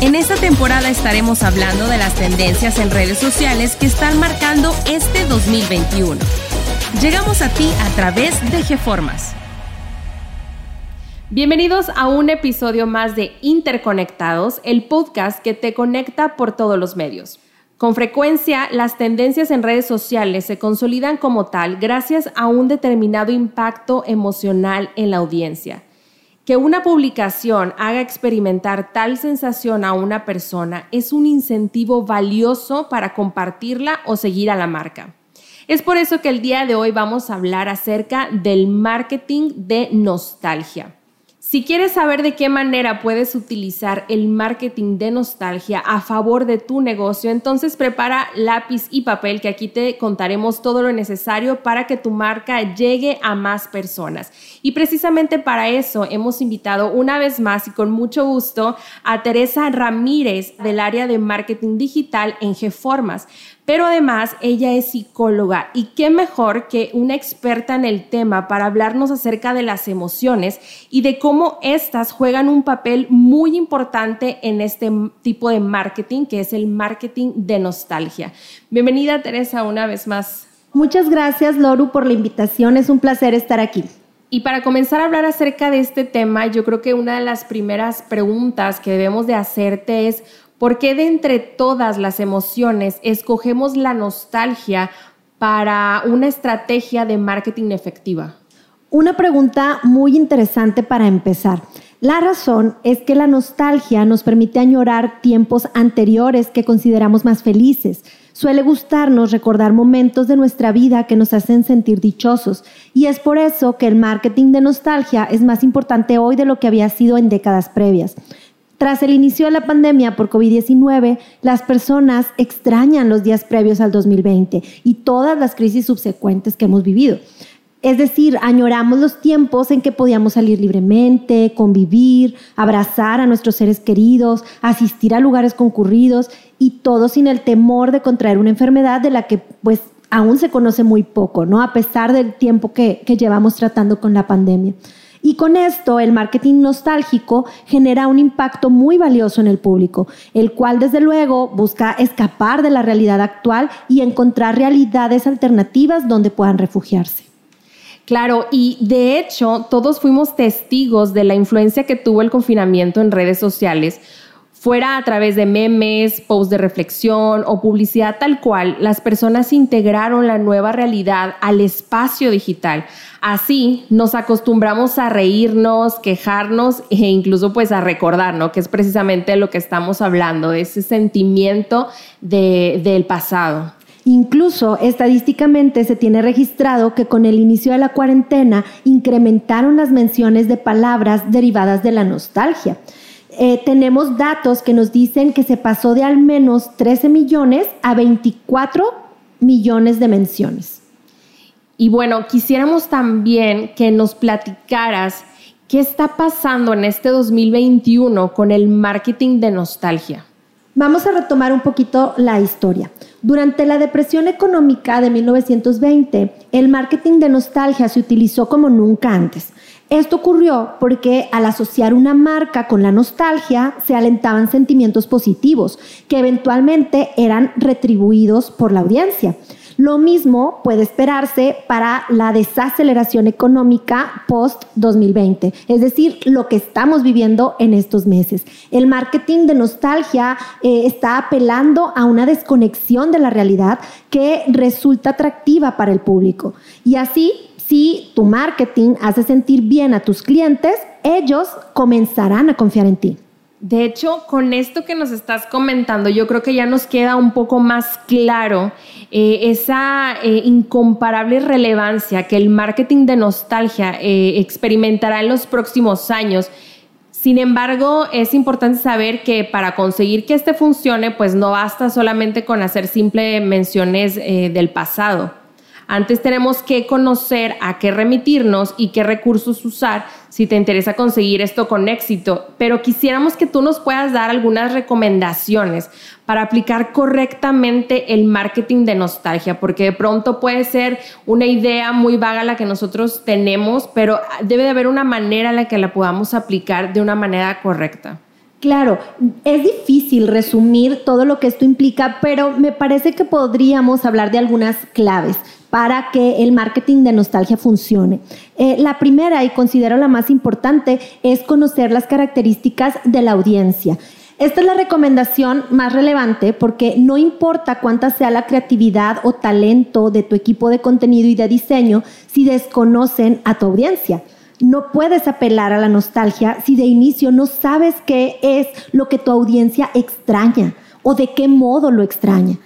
En esta temporada estaremos hablando de las tendencias en redes sociales que están marcando este 2021. Llegamos a ti a través de GeFormas. Bienvenidos a un episodio más de Interconectados, el podcast que te conecta por todos los medios. Con frecuencia, las tendencias en redes sociales se consolidan como tal gracias a un determinado impacto emocional en la audiencia. Que una publicación haga experimentar tal sensación a una persona es un incentivo valioso para compartirla o seguir a la marca. Es por eso que el día de hoy vamos a hablar acerca del marketing de nostalgia. Si quieres saber de qué manera puedes utilizar el marketing de nostalgia a favor de tu negocio, entonces prepara lápiz y papel que aquí te contaremos todo lo necesario para que tu marca llegue a más personas. Y precisamente para eso hemos invitado una vez más y con mucho gusto a Teresa Ramírez del área de marketing digital en GeFormas pero además ella es psicóloga y qué mejor que una experta en el tema para hablarnos acerca de las emociones y de cómo éstas juegan un papel muy importante en este tipo de marketing que es el marketing de nostalgia. Bienvenida Teresa una vez más. Muchas gracias Loru por la invitación, es un placer estar aquí. Y para comenzar a hablar acerca de este tema, yo creo que una de las primeras preguntas que debemos de hacerte es ¿Por qué de entre todas las emociones escogemos la nostalgia para una estrategia de marketing efectiva? Una pregunta muy interesante para empezar. La razón es que la nostalgia nos permite añorar tiempos anteriores que consideramos más felices. Suele gustarnos recordar momentos de nuestra vida que nos hacen sentir dichosos y es por eso que el marketing de nostalgia es más importante hoy de lo que había sido en décadas previas. Tras el inicio de la pandemia por COVID-19, las personas extrañan los días previos al 2020 y todas las crisis subsecuentes que hemos vivido. Es decir, añoramos los tiempos en que podíamos salir libremente, convivir, abrazar a nuestros seres queridos, asistir a lugares concurridos y todo sin el temor de contraer una enfermedad de la que pues aún se conoce muy poco, ¿no? A pesar del tiempo que, que llevamos tratando con la pandemia. Y con esto, el marketing nostálgico genera un impacto muy valioso en el público, el cual desde luego busca escapar de la realidad actual y encontrar realidades alternativas donde puedan refugiarse. Claro, y de hecho todos fuimos testigos de la influencia que tuvo el confinamiento en redes sociales fuera a través de memes, posts de reflexión o publicidad tal cual, las personas integraron la nueva realidad al espacio digital. Así nos acostumbramos a reírnos, quejarnos e incluso pues a recordar, ¿no? Que es precisamente lo que estamos hablando, de ese sentimiento del pasado. Incluso estadísticamente se tiene registrado que con el inicio de la cuarentena incrementaron las menciones de palabras derivadas de la nostalgia. Eh, tenemos datos que nos dicen que se pasó de al menos 13 millones a 24 millones de menciones. Y bueno, quisiéramos también que nos platicaras qué está pasando en este 2021 con el marketing de nostalgia. Vamos a retomar un poquito la historia. Durante la depresión económica de 1920, el marketing de nostalgia se utilizó como nunca antes. Esto ocurrió porque al asociar una marca con la nostalgia se alentaban sentimientos positivos que eventualmente eran retribuidos por la audiencia. Lo mismo puede esperarse para la desaceleración económica post-2020, es decir, lo que estamos viviendo en estos meses. El marketing de nostalgia eh, está apelando a una desconexión de la realidad que resulta atractiva para el público. Y así si tu marketing hace sentir bien a tus clientes, ellos comenzarán a confiar en ti. De hecho, con esto que nos estás comentando, yo creo que ya nos queda un poco más claro eh, esa eh, incomparable relevancia que el marketing de nostalgia eh, experimentará en los próximos años Sin embargo, es importante saber que para conseguir que este funcione, pues no basta solamente con hacer simples menciones del pasado. Antes tenemos que conocer a qué remitirnos y qué recursos usar si te interesa conseguir esto con éxito, pero quisiéramos que tú nos puedas dar algunas recomendaciones para aplicar correctamente el marketing de nostalgia, porque de pronto puede ser una idea muy vaga la que nosotros tenemos, pero debe de haber una manera en la que la podamos aplicar de una manera correcta. Claro, es difícil resumir todo lo que esto implica, pero me parece que podríamos hablar de algunas claves para que el marketing de nostalgia funcione. Eh, la primera, y considero la más importante, es conocer las características de la audiencia. Esta es la recomendación más relevante porque no importa cuánta sea la creatividad o talento de tu equipo de contenido y de diseño si desconocen a tu audiencia. No puedes apelar a la nostalgia si de inicio no sabes qué es lo que tu audiencia extraña o de qué modo lo extraña.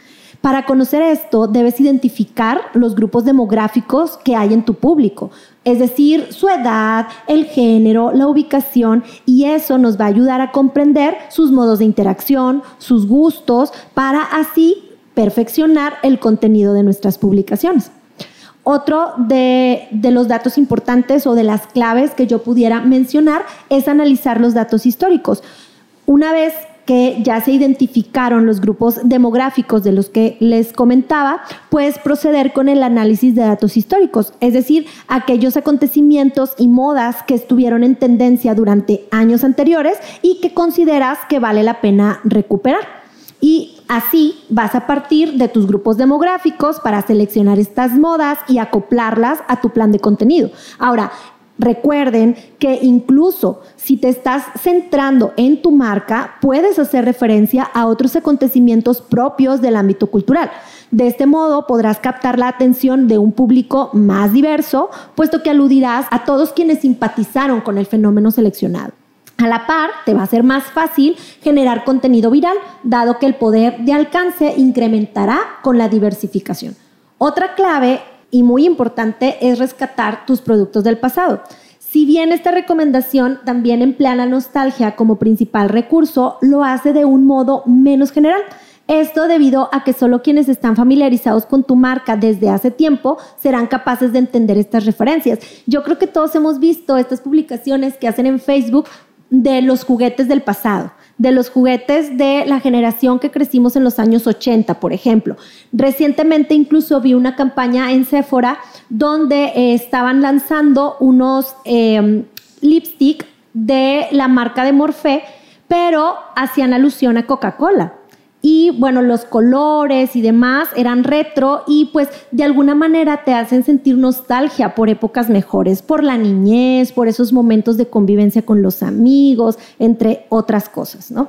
Para conocer esto, debes identificar los grupos demográficos que hay en tu público, es decir, su edad, el género, la ubicación, y eso nos va a ayudar a comprender sus modos de interacción, sus gustos, para así perfeccionar el contenido de nuestras publicaciones. Otro de, los datos importantes o de las claves que yo pudiera mencionar es analizar los datos históricos. Una vez que ya se identificaron los grupos demográficos de los que les comentaba, puedes proceder con el análisis de datos históricos, es decir, aquellos acontecimientos y modas que estuvieron en tendencia durante años anteriores y que consideras que vale la pena recuperar. Y así vas a partir de tus grupos demográficos para seleccionar estas modas y acoplarlas a tu plan de contenido. Ahora, Recuerden que incluso si te estás centrando en tu marca, puedes hacer referencia a otros acontecimientos propios del ámbito cultural. De este modo podrás captar la atención de un público más diverso, puesto que aludirás a todos quienes simpatizaron con el fenómeno seleccionado. A la par, te va a ser más fácil generar contenido viral, dado que el poder de alcance incrementará con la diversificación. Otra clave y muy importante es rescatar tus productos del pasado. Si bien esta recomendación también emplea la nostalgia como principal recurso, lo hace de un modo menos general. Esto debido a que solo quienes están familiarizados con tu marca desde hace tiempo serán capaces de entender estas referencias. Yo creo que todos hemos visto estas publicaciones que hacen en Facebook de los juguetes del pasado de los juguetes de la generación que crecimos en los años 80, por ejemplo. Recientemente incluso vi una campaña en Sephora donde eh, estaban lanzando unos eh, lipstick de la marca de Morphe, pero hacían alusión a Coca-Cola y bueno, los colores y demás eran retro y pues de alguna manera te hacen sentir nostalgia por épocas mejores, por la niñez, por esos momentos de convivencia con los amigos, entre otras cosas, ¿no?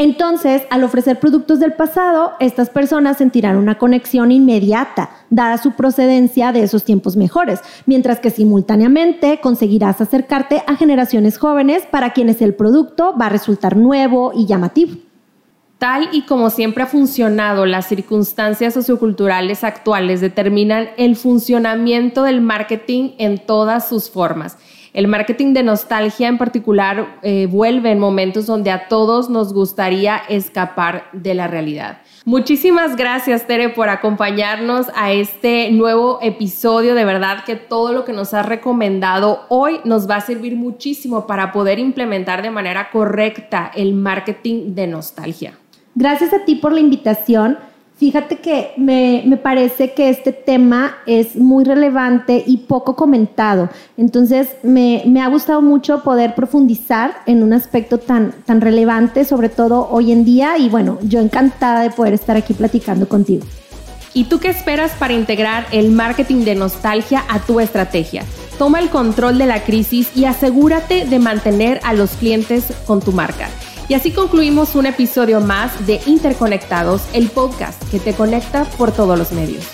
Entonces, al ofrecer productos del pasado, estas personas sentirán una conexión inmediata, dada su procedencia de esos tiempos mejores, mientras que simultáneamente conseguirás acercarte a generaciones jóvenes para quienes el producto va a resultar nuevo y llamativo. Tal y como siempre ha funcionado, las circunstancias socioculturales actuales determinan el funcionamiento del marketing en todas sus formas. El marketing de nostalgia en particular eh, vuelve en momentos donde a todos nos gustaría escapar de la realidad. Muchísimas gracias, Tere, por acompañarnos a este nuevo episodio. De verdad que todo lo que nos has recomendado hoy nos va a servir muchísimo para poder implementar de manera correcta el marketing de nostalgia. Gracias a ti por la invitación. Fíjate que me, parece que este tema es muy relevante y poco comentado. Entonces, me, ha gustado mucho poder profundizar en un aspecto tan, tan relevante, sobre todo hoy en día. Y bueno, yo encantada de poder estar aquí platicando contigo. ¿Y tú qué esperas para integrar el marketing de nostalgia a tu estrategia? Toma el control de la crisis y asegúrate de mantener a los clientes con tu marca. Y así concluimos un episodio más de Interconectados, el podcast que te conecta por todos los medios.